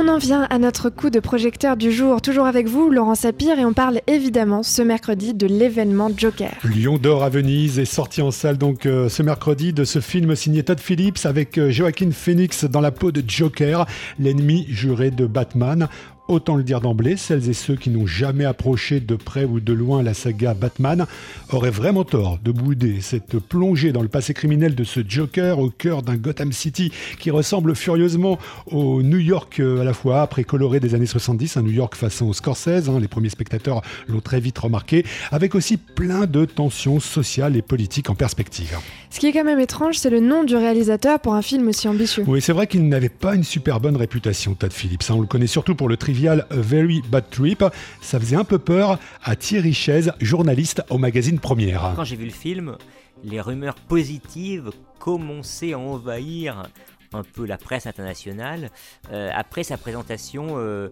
On en vient à notre coup de projecteur du jour, toujours avec vous, Laurent Sapir, et on parle évidemment ce mercredi de l'événement Joker. Lion d'or à Venise est sorti en salle donc euh, ce mercredi de ce film signé Todd Phillips avec euh, Joaquin Phoenix dans la peau de Joker, l'ennemi juré de Batman. Autant le dire d'emblée, celles et ceux qui n'ont jamais approché de près ou de loin la saga Batman auraient vraiment tort de bouder cette plongée dans le passé criminel de ce Joker au cœur d'un Gotham City qui ressemble furieusement au New York euh, à la fois après coloré des années 70, un New York façon Scorsese, hein, les premiers spectateurs l'ont très vite remarqué, avec aussi plein de tensions sociales et politiques en perspective. Ce qui est quand même étrange, c'est le nom du réalisateur pour un film aussi ambitieux. Oui, c'est vrai qu'il n'avait pas une super bonne réputation, Todd Phillips. Hein. On le connaît surtout pour le trivial A Very Bad Trip. Ça faisait un peu peur à Thierry Chaise, journaliste au magazine Première. Quand j'ai vu le film, les rumeurs positives commençaient à envahir un peu la presse internationale euh, après sa présentation euh,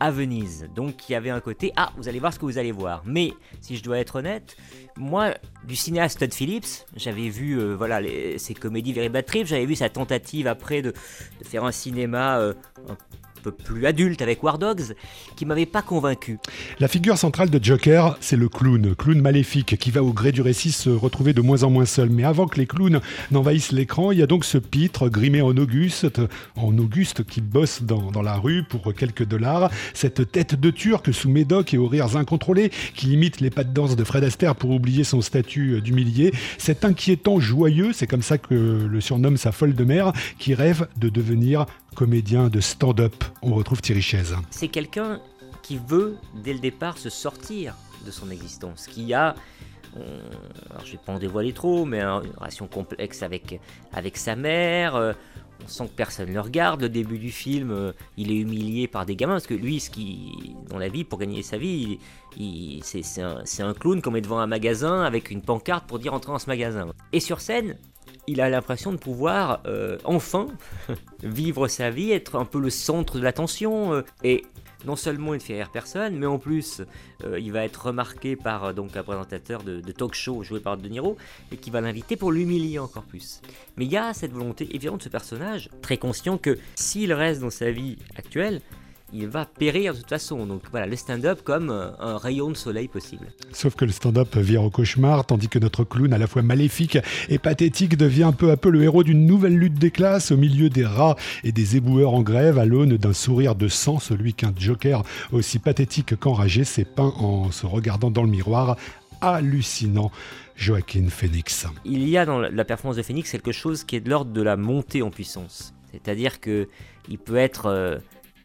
à Venise. Donc il y avait un côté ah vous allez voir ce que vous allez voir. Mais si je dois être honnête, moi du cinéaste Todd Phillips, j'avais vu euh, voilà ses comédies Very Bad Trip, j'avais vu sa tentative après de, faire un cinéma plus adulte avec War Dogs, qui m'avait pas convaincu. La figure centrale de Joker, c'est le clown, clown maléfique qui va au gré du récit se retrouver de moins en moins seul. Mais avant que les clowns n'envahissent l'écran, il y a donc ce pitre grimé en Auguste, en Auguste qui bosse dans, dans la rue pour quelques dollars, cette tête de turc sous médoc et aux rires incontrôlés qui imite les pas de danse de Fred Astaire pour oublier son statut d'humilié, cet inquiétant joyeux, c'est comme ça que le surnomme sa folle de mère, qui rêve de devenir comédien de stand-up. On retrouve Thierry Chaise. C'est quelqu'un qui veut, dès le départ, se sortir de son existence, qui a alors je vais pas en dévoiler trop, mais une relation complexe avec, avec sa mère. Euh, on sent que personne ne le regarde. Le début du film, euh, il est humilié par des gamins parce que lui, ce qui, dans la vie, pour gagner sa vie, c'est un, un, clown qu'on met devant un magasin avec une pancarte pour dire entrer dans ce magasin. Et sur scène, il a l'impression de pouvoir euh, enfin vivre sa vie, être un peu le centre de l'attention. Euh, et non seulement il ne fait rire personne, mais en plus euh, il va être remarqué par donc un présentateur de, de, talk show joué par De Niro et qui va l'inviter pour l'humilier encore plus. Mais il y a cette volonté évidente de ce personnage, très conscient que s'il reste dans sa vie actuelle, il va périr de toute façon. Donc voilà, le stand-up comme un rayon de soleil possible. Sauf que le stand-up vire au cauchemar, tandis que notre clown, à la fois maléfique et pathétique, devient peu à peu le héros d'une nouvelle lutte des classes au milieu des rats et des éboueurs en grève, à l'aune d'un sourire de sang, celui qu'un joker aussi pathétique qu'enragé s'est peint en se regardant dans le miroir hallucinant. Joaquin Phoenix. Il y a dans la performance de Phoenix quelque chose qui est de l'ordre de la montée en puissance. C'est-à-dire que il peut être euh,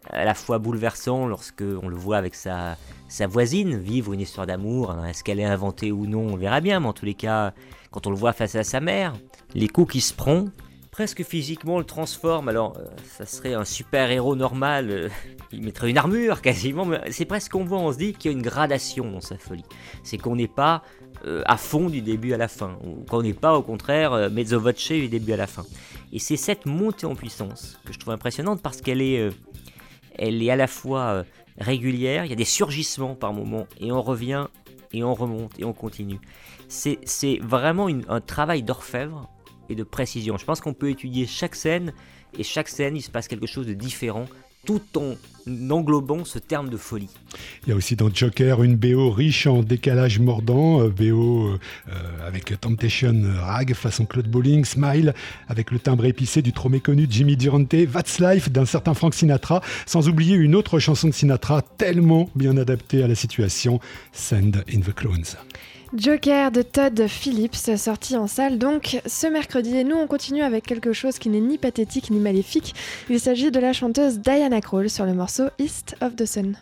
à la fois bouleversant lorsque on le voit avec sa, sa voisine vivre une histoire d'amour. Est-ce qu'elle est inventée ou non On verra bien, mais en tous les cas, quand on le voit face à sa mère, les coups qui se prend, presque physiquement le transforme. Alors, euh, ça serait un super héros normal, euh, il mettrait une armure quasiment, c'est presque qu'on voit, on se dit qu'il y a une gradation dans sa folie. C'est qu'on n'est pas euh, à fond du début à la fin, ou qu'on n'est pas au contraire mezzo voce du début à la fin. Et c'est cette montée en puissance que je trouve impressionnante parce qu'elle est elle est à la fois euh, régulière, il y a des surgissements par moment, et on revient, et on remonte, et on continue. C'est vraiment un travail d'orfèvre et de précision. Je pense qu'on peut étudier chaque scène, et chaque scène, il se passe quelque chose de différent tout en englobant ce terme de folie. Il y a aussi dans Joker une BO riche en décalage mordant, euh, BO euh, avec Temptation Rag façon Claude Bowling, Smile avec le timbre épicé du trop méconnu Jimmy Durante, That's Life d'un certain Frank Sinatra, sans oublier une autre chanson de Sinatra tellement bien adaptée à la situation, Send in the Clones. Joker de Todd Phillips, sorti en salle donc ce mercredi. Et nous, on continue avec quelque chose qui n'est ni pathétique ni maléfique. Il s'agit de la chanteuse Diana Krall sur le morceau East of the Sun.